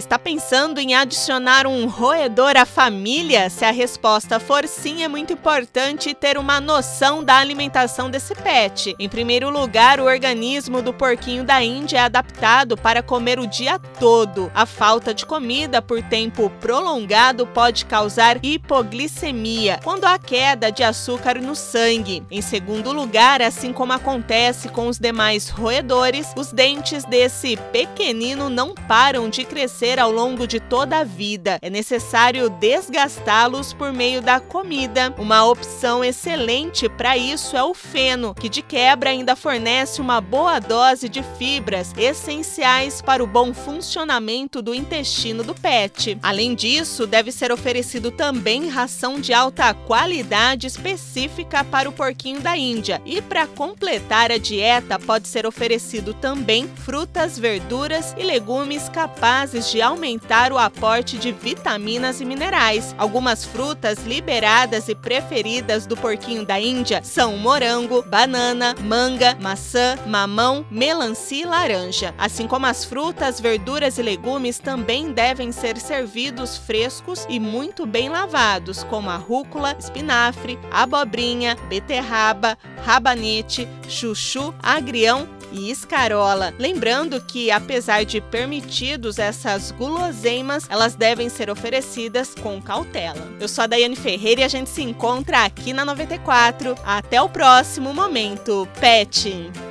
Está pensando em adicionar um roedor à família? Se a resposta for sim, é muito importante ter uma noção da alimentação desse pet. Em primeiro lugar, o organismo do porquinho da Índia é adaptado para comer o dia todo. A falta de comida por tempo prolongado pode causar hipoglicemia, quando há queda de açúcar no sangue. Em segundo lugar, assim como acontece com os demais roedores, os dentes desse pequenino não param de crescer ao longo de toda a vida. É necessário desgastá-los por meio da comida. Uma opção excelente para isso é o feno, que de quebra ainda fornece uma boa dose de fibras essenciais para o bom funcionamento do intestino do pet. Além disso, deve ser oferecido também ração de alta qualidade específica para o porquinho da Índia. E para completar a dieta, pode ser oferecido também frutas, verduras e legumes capazes aumentar o aporte de vitaminas e minerais. Algumas frutas liberadas e preferidas do porquinho da Índia são morango, banana, manga, maçã, mamão, melancia e laranja. Assim como as frutas, verduras e legumes também devem ser servidos frescos e muito bem lavados, como a rúcula, espinafre, abobrinha, beterraba, rabanete, chuchu, agrião e escarola. Lembrando que, apesar de permitidos essas guloseimas, elas devem ser oferecidas com cautela. Eu sou a Daiane Ferreira e a gente se encontra aqui na 94. Até o próximo momento, Pet!